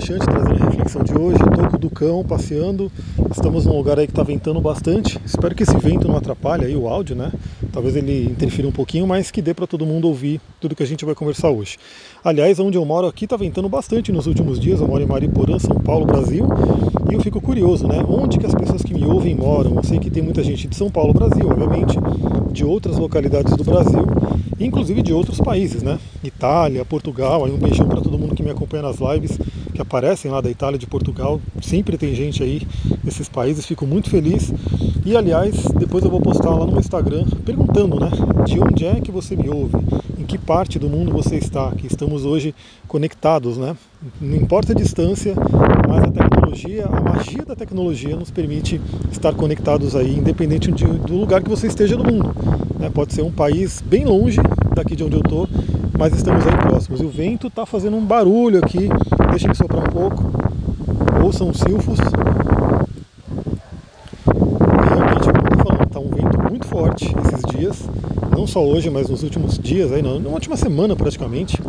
relaxante, trazendo a reflexão de hoje. Estou com o passeando, estamos num lugar aí que está ventando bastante. Espero que esse vento não atrapalhe aí o áudio, né? Talvez ele interfira um pouquinho, mas que dê para todo mundo ouvir tudo que a gente vai conversar hoje. Aliás, onde eu moro aqui está ventando bastante nos últimos dias. Eu moro em Mariporã, São Paulo, Brasil. E eu fico curioso, né? Onde que as pessoas que me ouvem moram? Eu sei que tem muita gente de São Paulo, Brasil, obviamente, de outras localidades do Brasil, inclusive de outros países, né? Itália, Portugal. Aí um beijão para todo mundo que me acompanha nas lives, que aparecem lá da Itália, de Portugal. Sempre tem gente aí nesses países. Fico muito feliz. E aliás, depois eu vou postar lá no Instagram perguntando, né? De onde é que você me ouve? Em que parte do mundo você está? Que estamos hoje conectados, né? Não importa a distância, mas a tecnologia, a magia da tecnologia nos permite estar conectados aí, independente de, do lugar que você esteja no mundo. Né? Pode ser um país bem longe daqui de onde eu estou, mas estamos aí próximos. E o vento está fazendo um barulho aqui, deixa ele soprar um pouco. Ouçam os silfos. Realmente, como eu estou falando, está um vento muito forte esses dias, não só hoje, mas nos últimos dias, aí, na última semana praticamente.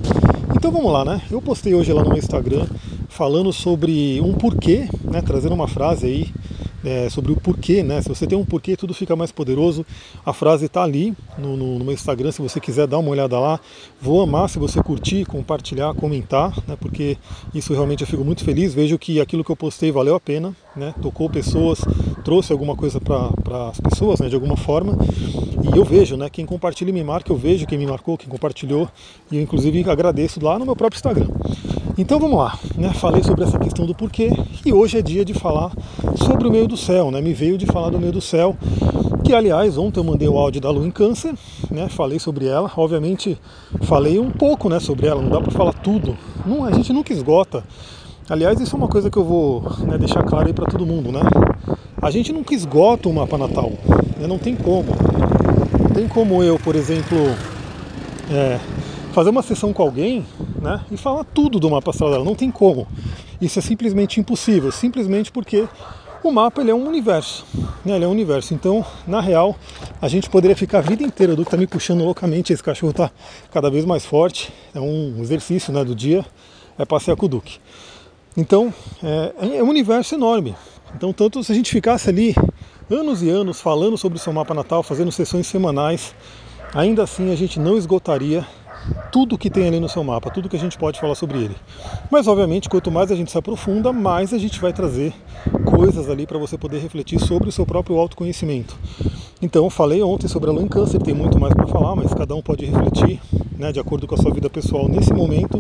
Então vamos lá, né? Eu postei hoje lá no meu Instagram falando sobre um porquê, né? Trazendo uma frase aí é, sobre o porquê, né? Se você tem um porquê, tudo fica mais poderoso. A frase está ali no, no, no, meu Instagram, se você quiser dar uma olhada lá. Vou amar se você curtir, compartilhar, comentar, né? Porque isso realmente eu fico muito feliz. Vejo que aquilo que eu postei valeu a pena, né? Tocou pessoas, trouxe alguma coisa para as pessoas, né? De alguma forma. E eu vejo, né? Quem compartilha e me marca, eu vejo quem me marcou, quem compartilhou. E eu inclusive agradeço lá no meu próprio Instagram. Então vamos lá, né? Falei sobre essa questão do porquê e hoje é dia de falar sobre o meio do céu, né? Me veio de falar do meio do céu, que aliás ontem eu mandei o áudio da Lua em Câncer, né? Falei sobre ela, obviamente falei um pouco, né? Sobre ela, não dá para falar tudo, não, a gente nunca esgota. Aliás, isso é uma coisa que eu vou né, deixar claro aí para todo mundo, né? A gente nunca esgota o mapa natal, né? não tem como. Não tem como eu, por exemplo, é, fazer uma sessão com alguém né, e falar tudo do mapa astral. Não tem como. Isso é simplesmente impossível, simplesmente porque o mapa ele é um universo. Né, ele é um universo. Então, na real, a gente poderia ficar a vida inteira. do que está me puxando loucamente. Esse cachorro está cada vez mais forte. É um exercício né, do dia. É passear com o Duque. Então, é, é um universo enorme. Então, tanto se a gente ficasse ali anos e anos falando sobre o seu mapa natal, fazendo sessões semanais, ainda assim a gente não esgotaria tudo que tem ali no seu mapa, tudo que a gente pode falar sobre ele. Mas obviamente, quanto mais a gente se aprofunda, mais a gente vai trazer coisas ali para você poder refletir sobre o seu próprio autoconhecimento. Então, falei ontem sobre a lua em câncer, tem muito mais para falar, mas cada um pode refletir né, de acordo com a sua vida pessoal nesse momento.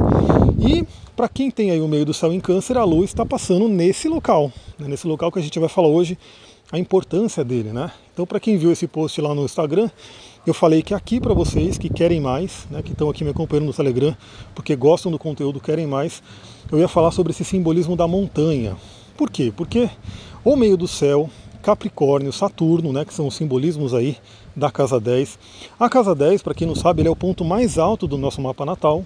E para quem tem aí o meio do céu em câncer, a lua está passando nesse local, né, nesse local que a gente vai falar hoje, a importância dele, né? Então, para quem viu esse post lá no Instagram, eu falei que aqui para vocês que querem mais, né, que estão aqui me acompanhando no Telegram, porque gostam do conteúdo, querem mais, eu ia falar sobre esse simbolismo da montanha. Por quê? Porque o meio do céu, Capricórnio, Saturno, né, que são os simbolismos aí da casa 10. A casa 10, para quem não sabe, ele é o ponto mais alto do nosso mapa natal.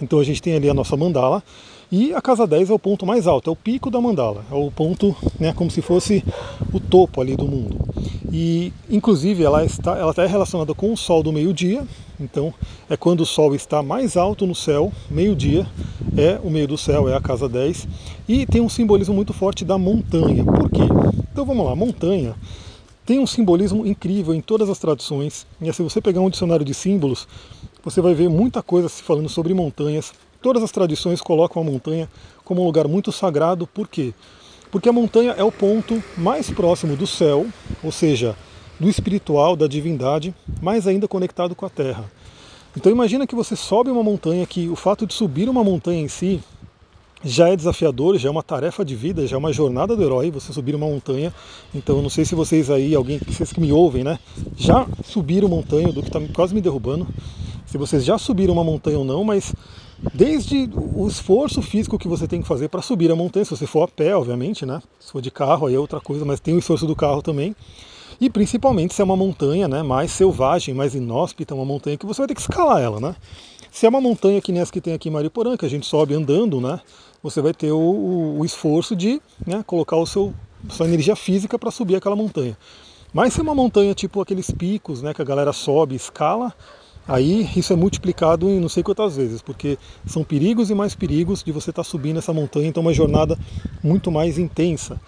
Então a gente tem ali a nossa mandala, e a casa 10 é o ponto mais alto, é o pico da mandala, é o ponto, né, como se fosse o topo ali do mundo. E inclusive ela está, ela está relacionada com o sol do meio-dia, então é quando o sol está mais alto no céu, meio-dia, é o meio do céu, é a casa 10, e tem um simbolismo muito forte da montanha. Por quê? Então vamos lá, montanha tem um simbolismo incrível em todas as tradições. E se você pegar um dicionário de símbolos, você vai ver muita coisa se falando sobre montanhas. Todas as tradições colocam a montanha como um lugar muito sagrado. Por quê? A montanha é o ponto mais próximo do céu, ou seja, do espiritual, da divindade, mais ainda conectado com a terra. Então imagina que você sobe uma montanha que o fato de subir uma montanha em si já é desafiador, já é uma tarefa de vida, já é uma jornada do herói você subir uma montanha. Então não sei se vocês aí, alguém, vocês que me ouvem, né, já subiram montanha, do que está quase me derrubando. Se vocês já subiram uma montanha ou não, mas Desde o esforço físico que você tem que fazer para subir a montanha, se você for a pé, obviamente, né? Se for de carro, aí é outra coisa, mas tem o esforço do carro também. E principalmente se é uma montanha né, mais selvagem, mais inóspita, uma montanha que você vai ter que escalar ela, né? Se é uma montanha que nem as que tem aqui em Mariporã, que a gente sobe andando, né? Você vai ter o, o esforço de né, colocar o seu, sua energia física para subir aquela montanha. Mas se é uma montanha tipo aqueles picos né, que a galera sobe, escala, aí isso é multiplicado em não sei quantas vezes, porque são perigos e mais perigos de você estar tá subindo essa montanha, então é uma jornada muito mais intensa.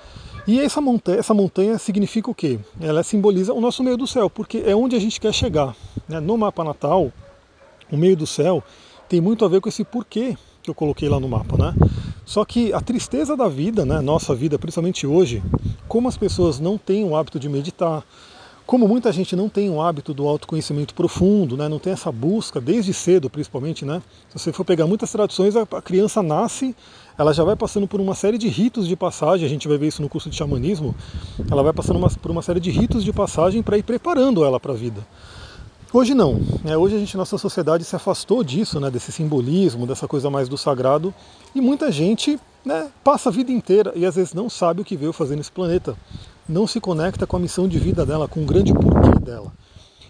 E essa montanha, essa montanha significa o quê? Ela simboliza o nosso meio do céu, porque é onde a gente quer chegar. Né? No mapa natal, o meio do céu tem muito a ver com esse porquê que eu coloquei lá no mapa, né? Só que a tristeza da vida, né, nossa vida, principalmente hoje, como as pessoas não têm o hábito de meditar, como muita gente não tem o hábito do autoconhecimento profundo, né, não tem essa busca desde cedo, principalmente, né? Se você for pegar muitas traduções, a criança nasce, ela já vai passando por uma série de ritos de passagem, a gente vai ver isso no curso de xamanismo, ela vai passando uma, por uma série de ritos de passagem para ir preparando ela para a vida. Hoje não. Né? Hoje a gente, nossa sociedade se afastou disso, né? desse simbolismo, dessa coisa mais do sagrado, e muita gente né, passa a vida inteira e às vezes não sabe o que veio fazer nesse planeta. Não se conecta com a missão de vida dela, com o grande porquê dela.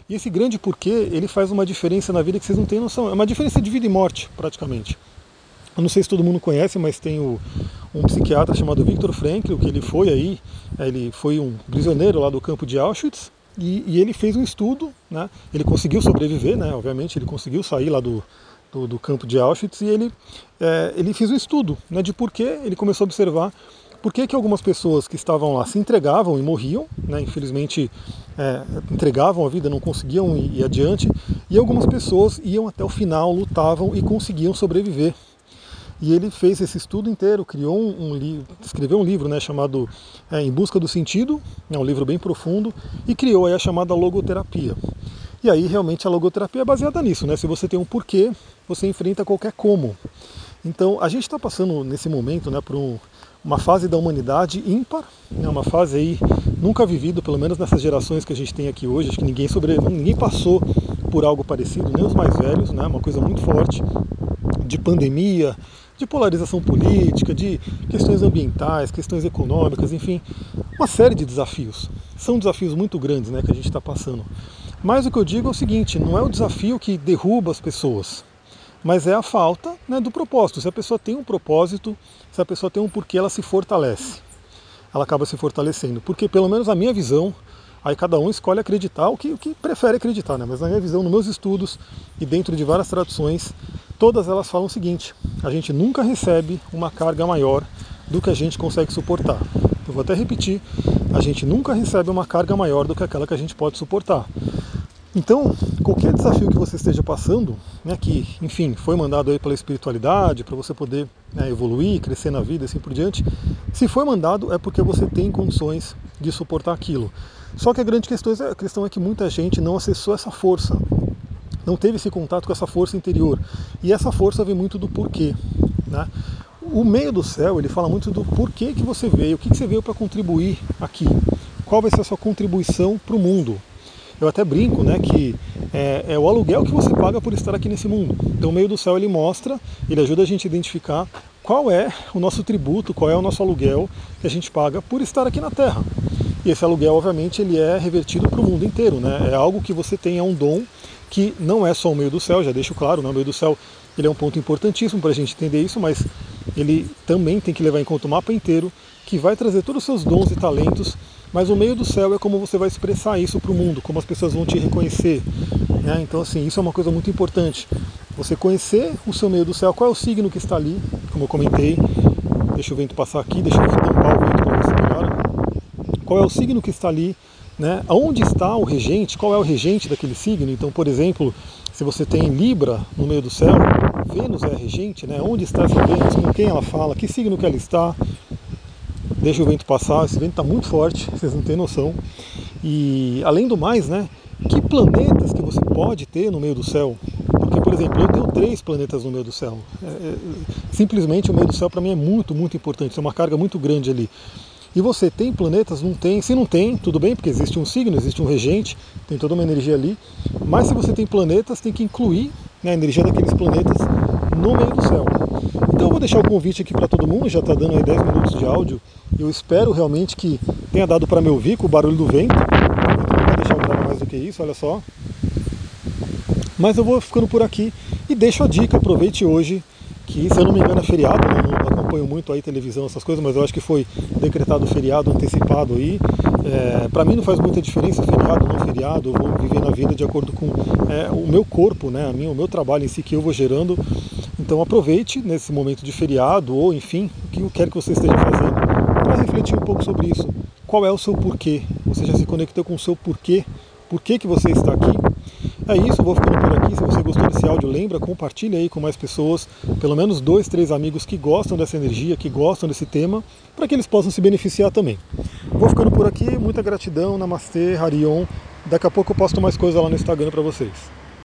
E esse grande porquê, ele faz uma diferença na vida que vocês não têm noção. É uma diferença de vida e morte, praticamente. Eu não sei se todo mundo conhece, mas tem o, um psiquiatra chamado Viktor Frankl, que ele foi aí, ele foi um prisioneiro lá do campo de Auschwitz, e, e, ele fez um estudo, né? ele conseguiu sobreviver, né? obviamente ele conseguiu sair lá do, do, do campo de Auschwitz e ele, é, ele fez um estudo né, de por que ele começou a observar por que, que algumas pessoas que estavam lá se entregavam e morriam, né, infelizmente é, entregavam a vida, não conseguiam ir, ir adiante, e algumas pessoas iam até o final, lutavam e conseguiam sobreviver. E ele fez esse estudo inteiro, criou um, um escreveu um livro né, chamado é, Em Busca do Sentido, é um livro bem profundo, e criou aí a chamada logoterapia. E aí realmente a logoterapia é baseada nisso, né? Se você tem um porquê, você enfrenta qualquer como. Então a gente está passando nesse momento né, por um, uma fase da humanidade ímpar, né, uma fase aí nunca vivida, pelo menos nessas gerações que a gente tem aqui hoje. Acho que ninguém sobre, ninguém passou por algo parecido, nem os mais velhos, né? Uma coisa muito forte de pandemia, de polarização política, de questões ambientais, questões econômicas, enfim, uma série de desafios. São desafios muito grandes né, que a gente está passando. Mas o que eu digo é o seguinte: não é o desafio que derruba as pessoas, mas é a falta né, do propósito. Se a pessoa tem um propósito, se a pessoa tem um porquê, ela se fortalece. Ela acaba se fortalecendo. Porque, pelo menos a minha visão, aí cada um escolhe acreditar o que, o que prefere acreditar, né? mas na minha visão, nos meus estudos e dentro de várias traduções, todas elas falam o seguinte: a gente nunca recebe uma carga maior do que a gente consegue suportar. Eu vou até repetir: a gente nunca recebe uma carga maior do que aquela que a gente pode suportar. Então, qualquer desafio que você esteja passando, né, que, enfim, foi mandado aí pela espiritualidade, para você poder né, evoluir, crescer na vida e assim por diante, se foi mandado é porque você tem condições de suportar aquilo. Só que a grande questão é, a questão é que muita gente não acessou essa força, não teve esse contato com essa força interior. E essa força vem muito do porquê. Né? O meio do céu, ele fala muito do porquê que você veio, o que, que você veio para contribuir aqui. Qual vai ser a sua contribuição para o mundo? Eu até brinco, né, que é, é, o aluguel que você paga por estar aqui nesse mundo. Então o meio do céu ele mostra, ele ajuda a gente a identificar qual é o nosso tributo, qual é o nosso aluguel que a gente paga por estar aqui na Terra. E esse aluguel, obviamente, ele é revertido para o mundo inteiro, né? É algo que você tem, é um dom que não é só o meio do céu, já deixo claro, né? o meio do céu ele é um ponto importantíssimo para a gente entender isso, mas ele também tem que levar em conta o mapa inteiro, que vai trazer todos os seus dons e talentos, mas o meio do céu é como você vai expressar isso para o mundo, como as pessoas vão te reconhecer. Né? Então, assim, isso é uma coisa muito importante. Você conhecer o seu meio do céu, qual é o signo que está ali, como eu comentei. Deixa o vento passar aqui, deixa eu tampar o vento para você agora. Qual é o signo que está ali, né? Onde está o regente? Qual é o regente daquele signo? Então, por exemplo, se você tem Libra no meio do céu, Vênus é regente, né? Onde está essa Vênus? Com quem ela fala? Que signo que ela está? Deixa o vento passar, esse vento está muito forte, vocês não têm noção. E além do mais, né? Que planetas que você pode ter no meio do céu? Porque, por exemplo, eu tenho três planetas no meio do céu. É, é, simplesmente o meio do céu para mim é muito, muito importante. É uma carga muito grande ali. E você tem planetas? Não tem. Se não tem, tudo bem, porque existe um signo, existe um regente, tem toda uma energia ali. Mas se você tem planetas, tem que incluir né, a energia daqueles planetas no meio do céu. Então eu vou deixar o convite aqui para todo mundo, já está dando aí 10 minutos de áudio. Eu espero realmente que tenha dado para me ouvir com o barulho do vento. Não vou deixar eu gravar mais do que isso, olha só. Mas eu vou ficando por aqui e deixo a dica, aproveite hoje que se eu não me engano é feriado, né? não, acompanho muito aí televisão, essas coisas, mas eu acho que foi decretado feriado antecipado aí. É, para mim não faz muita diferença feriado ou não feriado, eu vou viver na vida de acordo com é, o meu corpo, né, a minha, o meu trabalho em si que eu vou gerando. Então aproveite nesse momento de feriado ou enfim, o que quer que você esteja fazendo, refletir um pouco sobre isso. Qual é o seu porquê? Você já se conectou com o seu porquê? Por que, que você está aqui? É isso, vou ficando por aqui. Se você gostou desse áudio, lembra, compartilha aí com mais pessoas, pelo menos dois, três amigos que gostam dessa energia, que gostam desse tema, para que eles possam se beneficiar também. Vou ficando por aqui, muita gratidão, Namastê, Harion. Daqui a pouco eu posto mais coisa lá no Instagram para vocês.